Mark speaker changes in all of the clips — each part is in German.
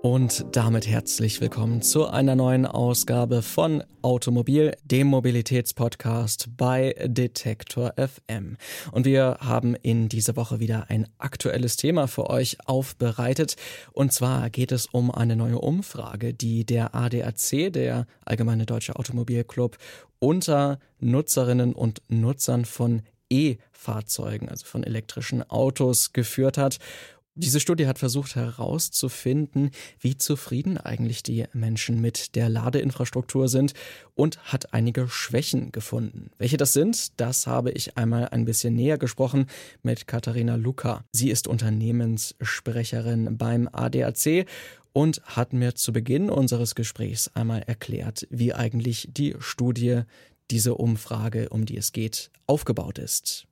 Speaker 1: Und damit herzlich willkommen zu einer neuen Ausgabe von Automobil, dem Mobilitätspodcast bei Detektor FM. Und wir haben in dieser Woche wieder ein aktuelles Thema für euch aufbereitet. Und zwar geht es um eine neue Umfrage, die der ADAC, der Allgemeine Deutsche Automobilclub, unter Nutzerinnen und Nutzern von E-Fahrzeugen, also von elektrischen Autos, geführt hat. Diese Studie hat versucht herauszufinden, wie zufrieden eigentlich die Menschen mit der Ladeinfrastruktur sind und hat einige Schwächen gefunden. Welche das sind, das habe ich einmal ein bisschen näher gesprochen mit Katharina Luca. Sie ist Unternehmenssprecherin beim ADAC und hat mir zu Beginn unseres Gesprächs einmal erklärt, wie eigentlich die Studie, diese Umfrage, um die es geht, aufgebaut ist.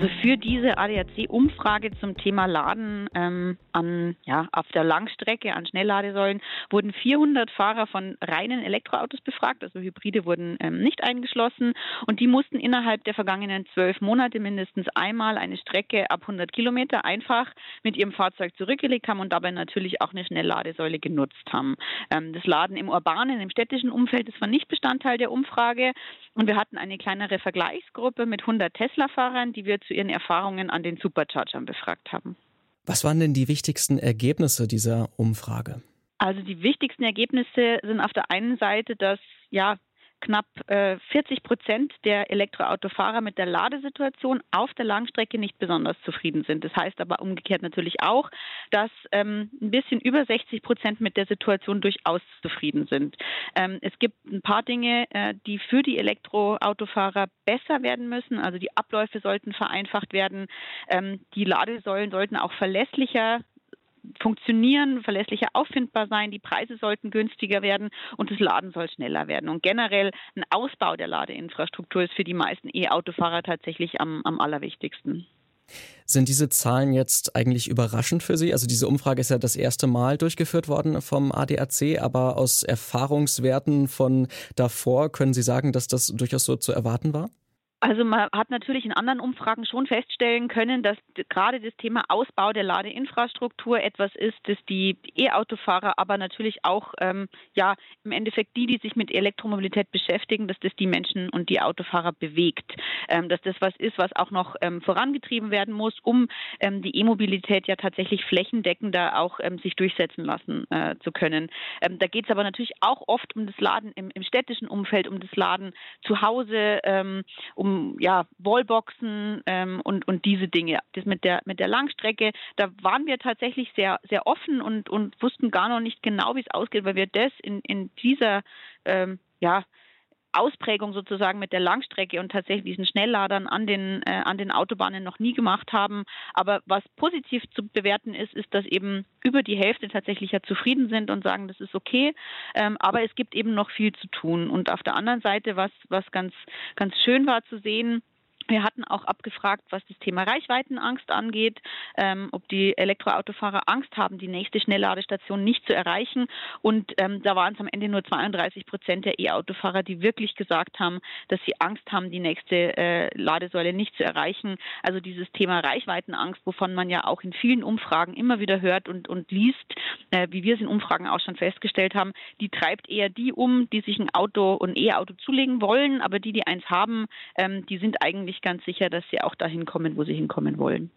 Speaker 2: Also für diese ADAC-Umfrage zum Thema Laden ähm, an, ja, auf der Langstrecke an Schnellladesäulen wurden 400 Fahrer von reinen Elektroautos befragt, also Hybride wurden ähm, nicht eingeschlossen. Und die mussten innerhalb der vergangenen zwölf Monate mindestens einmal eine Strecke ab 100 Kilometer einfach mit ihrem Fahrzeug zurückgelegt haben und dabei natürlich auch eine Schnellladesäule genutzt haben. Ähm, das Laden im urbanen, im städtischen Umfeld, das war nicht Bestandteil der Umfrage. Und wir hatten eine kleinere Vergleichsgruppe mit 100 Tesla-Fahrern, die wir zu ihren Erfahrungen an den Superchargern befragt haben.
Speaker 1: Was waren denn die wichtigsten Ergebnisse dieser Umfrage?
Speaker 2: Also die wichtigsten Ergebnisse sind auf der einen Seite, dass ja knapp äh, 40 Prozent der Elektroautofahrer mit der Ladesituation auf der Langstrecke nicht besonders zufrieden sind. Das heißt aber umgekehrt natürlich auch, dass ähm, ein bisschen über 60 Prozent mit der Situation durchaus zufrieden sind. Ähm, es gibt ein paar Dinge, äh, die für die Elektroautofahrer besser werden müssen. Also die Abläufe sollten vereinfacht werden. Ähm, die Ladesäulen sollten auch verlässlicher funktionieren, verlässlicher auffindbar sein, die Preise sollten günstiger werden und das Laden soll schneller werden. Und generell ein Ausbau der Ladeinfrastruktur ist für die meisten E-Autofahrer tatsächlich am, am allerwichtigsten.
Speaker 1: Sind diese Zahlen jetzt eigentlich überraschend für Sie? Also diese Umfrage ist ja das erste Mal durchgeführt worden vom ADAC, aber aus Erfahrungswerten von davor können Sie sagen, dass das durchaus so zu erwarten war?
Speaker 2: Also man hat natürlich in anderen Umfragen schon feststellen können, dass gerade das Thema Ausbau der Ladeinfrastruktur etwas ist, das die E-Autofahrer, aber natürlich auch ähm, ja im Endeffekt die, die sich mit Elektromobilität beschäftigen, dass das die Menschen und die Autofahrer bewegt, ähm, dass das was ist, was auch noch ähm, vorangetrieben werden muss, um ähm, die E-Mobilität ja tatsächlich flächendeckender auch ähm, sich durchsetzen lassen äh, zu können. Ähm, da geht es aber natürlich auch oft um das Laden im, im, städtischen Umfeld, um das Laden zu Hause, um um ja, Wallboxen ähm, und, und diese Dinge. Das mit der, mit der Langstrecke, da waren wir tatsächlich sehr, sehr offen und, und wussten gar noch nicht genau, wie es ausgeht, weil wir das in, in dieser ähm, ja, Ausprägung sozusagen mit der Langstrecke und tatsächlich diesen Schnellladern an den, äh, an den Autobahnen noch nie gemacht haben. Aber was positiv zu bewerten ist, ist, dass eben über die Hälfte tatsächlich ja zufrieden sind und sagen, das ist okay. Ähm, aber es gibt eben noch viel zu tun. Und auf der anderen Seite, was, was ganz, ganz schön war zu sehen, wir hatten auch abgefragt, was das Thema Reichweitenangst angeht, ähm, ob die Elektroautofahrer Angst haben, die nächste Schnellladestation nicht zu erreichen. Und ähm, da waren es am Ende nur 32 Prozent der E-Autofahrer, die wirklich gesagt haben, dass sie Angst haben, die nächste äh, Ladesäule nicht zu erreichen. Also dieses Thema Reichweitenangst, wovon man ja auch in vielen Umfragen immer wieder hört und, und liest, äh, wie wir es in Umfragen auch schon festgestellt haben, die treibt eher die um, die sich ein Auto und E-Auto zulegen wollen, aber die, die eins haben, ähm, die sind eigentlich ich ganz sicher, dass sie auch dahin kommen, wo sie hinkommen wollen.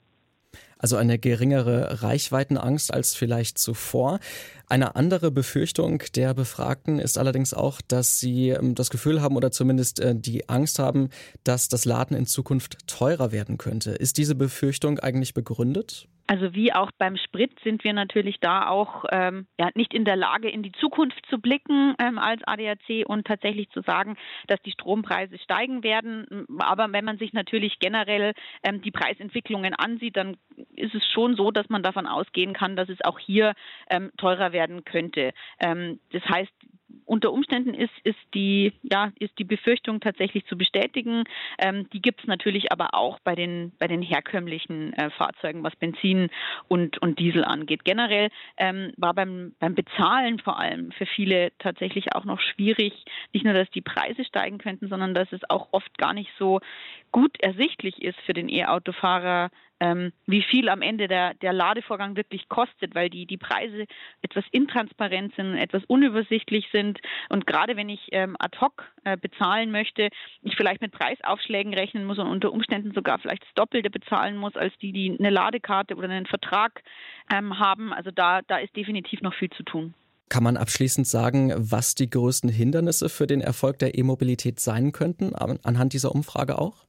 Speaker 1: Also eine geringere Reichweitenangst als vielleicht zuvor. Eine andere Befürchtung der Befragten ist allerdings auch, dass sie ähm, das Gefühl haben oder zumindest äh, die Angst haben, dass das Laden in Zukunft teurer werden könnte. Ist diese Befürchtung eigentlich begründet?
Speaker 2: Also wie auch beim Sprit sind wir natürlich da auch ähm, ja, nicht in der Lage, in die Zukunft zu blicken ähm, als ADAC und tatsächlich zu sagen, dass die Strompreise steigen werden. Aber wenn man sich natürlich generell ähm, die Preisentwicklungen ansieht, dann ist es schon so, dass man davon ausgehen kann, dass es auch hier ähm, teurer werden könnte. Ähm, das heißt, unter Umständen ist, ist, die, ja, ist die Befürchtung tatsächlich zu bestätigen. Ähm, die gibt es natürlich aber auch bei den, bei den herkömmlichen äh, Fahrzeugen, was Benzin und, und Diesel angeht. Generell ähm, war beim, beim Bezahlen vor allem für viele tatsächlich auch noch schwierig, nicht nur, dass die Preise steigen könnten, sondern dass es auch oft gar nicht so gut ersichtlich ist für den E-Autofahrer, ähm, wie viel am Ende der, der Ladevorgang wirklich kostet, weil die, die Preise etwas intransparent sind, etwas unübersichtlich sind. Und gerade wenn ich ähm, ad hoc äh, bezahlen möchte, ich vielleicht mit Preisaufschlägen rechnen muss und unter Umständen sogar vielleicht das Doppelte bezahlen muss, als die, die eine Ladekarte oder einen Vertrag ähm, haben. Also da, da ist definitiv noch viel zu tun.
Speaker 1: Kann man abschließend sagen, was die größten Hindernisse für den Erfolg der E-Mobilität sein könnten, anhand dieser Umfrage auch?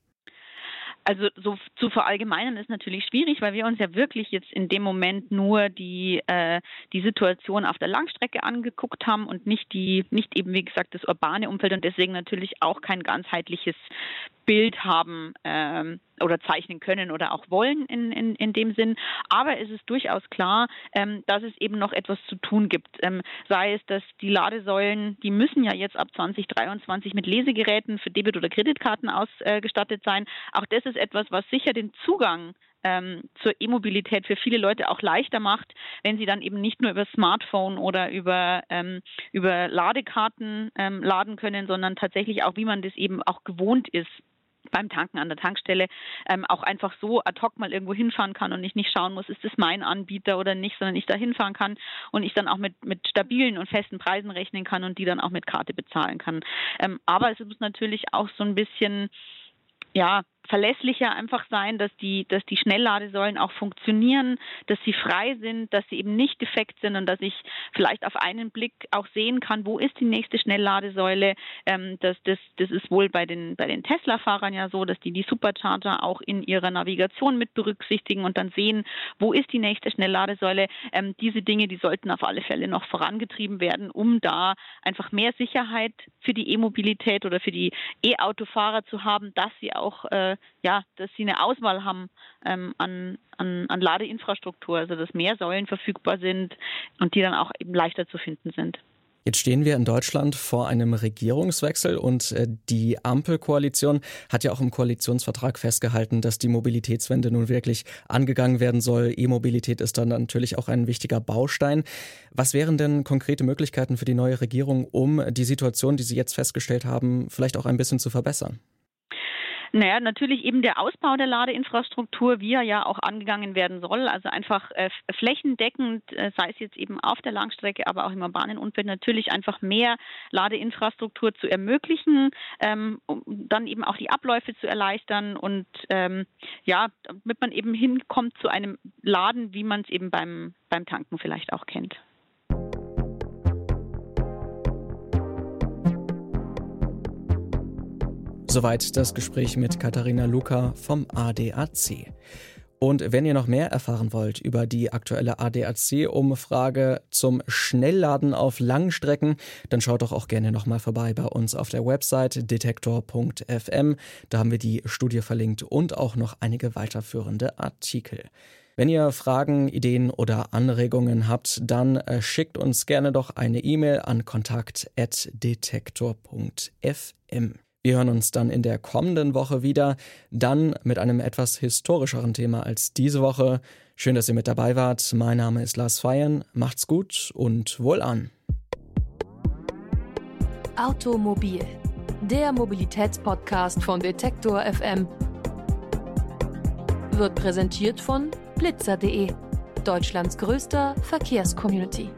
Speaker 2: Also so zu verallgemeinern ist natürlich schwierig, weil wir uns ja wirklich jetzt in dem Moment nur die, äh, die Situation auf der Langstrecke angeguckt haben und nicht die, nicht eben wie gesagt das urbane Umfeld und deswegen natürlich auch kein ganzheitliches Bild haben ähm, oder zeichnen können oder auch wollen in, in, in dem Sinn. Aber es ist durchaus klar, ähm, dass es eben noch etwas zu tun gibt. Ähm, sei es, dass die Ladesäulen, die müssen ja jetzt ab 2023 mit Lesegeräten für Debit- oder Kreditkarten ausgestattet sein. Auch das ist etwas, was sicher den Zugang ähm, zur E-Mobilität für viele Leute auch leichter macht, wenn sie dann eben nicht nur über Smartphone oder über, ähm, über Ladekarten ähm, laden können, sondern tatsächlich auch, wie man das eben auch gewohnt ist beim Tanken an der Tankstelle ähm, auch einfach so ad hoc mal irgendwo hinfahren kann und ich nicht schauen muss, ist das mein Anbieter oder nicht, sondern ich da hinfahren kann und ich dann auch mit, mit stabilen und festen Preisen rechnen kann und die dann auch mit Karte bezahlen kann. Ähm, aber es muss natürlich auch so ein bisschen ja, verlässlicher einfach sein, dass die, dass die Schnellladesäulen auch funktionieren, dass sie frei sind, dass sie eben nicht defekt sind und dass ich vielleicht auf einen Blick auch sehen kann, wo ist die nächste Schnellladesäule. Ähm, das, das, das ist wohl bei den, bei den Tesla-Fahrern ja so, dass die die Supercharger auch in ihrer Navigation mit berücksichtigen und dann sehen, wo ist die nächste Schnellladesäule. Ähm, diese Dinge, die sollten auf alle Fälle noch vorangetrieben werden, um da einfach mehr Sicherheit für die E-Mobilität oder für die E-Autofahrer zu haben, dass sie auch äh, ja, dass sie eine Auswahl haben ähm, an, an, an Ladeinfrastruktur, also dass mehr Säulen verfügbar sind und die dann auch eben leichter zu finden sind.
Speaker 1: Jetzt stehen wir in Deutschland vor einem Regierungswechsel und äh, die Ampelkoalition hat ja auch im Koalitionsvertrag festgehalten, dass die Mobilitätswende nun wirklich angegangen werden soll. E-Mobilität ist dann natürlich auch ein wichtiger Baustein. Was wären denn konkrete Möglichkeiten für die neue Regierung, um die Situation, die Sie jetzt festgestellt haben, vielleicht auch ein bisschen zu verbessern?
Speaker 2: Naja, natürlich eben der Ausbau der Ladeinfrastruktur, wie er ja auch angegangen werden soll. Also einfach äh, flächendeckend, äh, sei es jetzt eben auf der Langstrecke, aber auch im urbanen Umfeld, natürlich einfach mehr Ladeinfrastruktur zu ermöglichen, ähm, um dann eben auch die Abläufe zu erleichtern und ähm, ja, damit man eben hinkommt zu einem Laden, wie man es eben beim, beim Tanken vielleicht auch kennt.
Speaker 1: Soweit das Gespräch mit Katharina Luca vom ADAC. Und wenn ihr noch mehr erfahren wollt über die aktuelle ADAC-Umfrage zum Schnellladen auf Langstrecken, dann schaut doch auch gerne nochmal vorbei bei uns auf der Website detektor.fm. Da haben wir die Studie verlinkt und auch noch einige weiterführende Artikel. Wenn ihr Fragen, Ideen oder Anregungen habt, dann äh, schickt uns gerne doch eine E-Mail an kontakt.detektor.fm. Wir hören uns dann in der kommenden Woche wieder, dann mit einem etwas historischeren Thema als diese Woche. Schön, dass ihr mit dabei wart. Mein Name ist Lars Feiern. Macht's gut und wohlan.
Speaker 3: Automobil, der Mobilitätspodcast von Detektor FM, wird präsentiert von blitzer.de, Deutschlands größter Verkehrscommunity.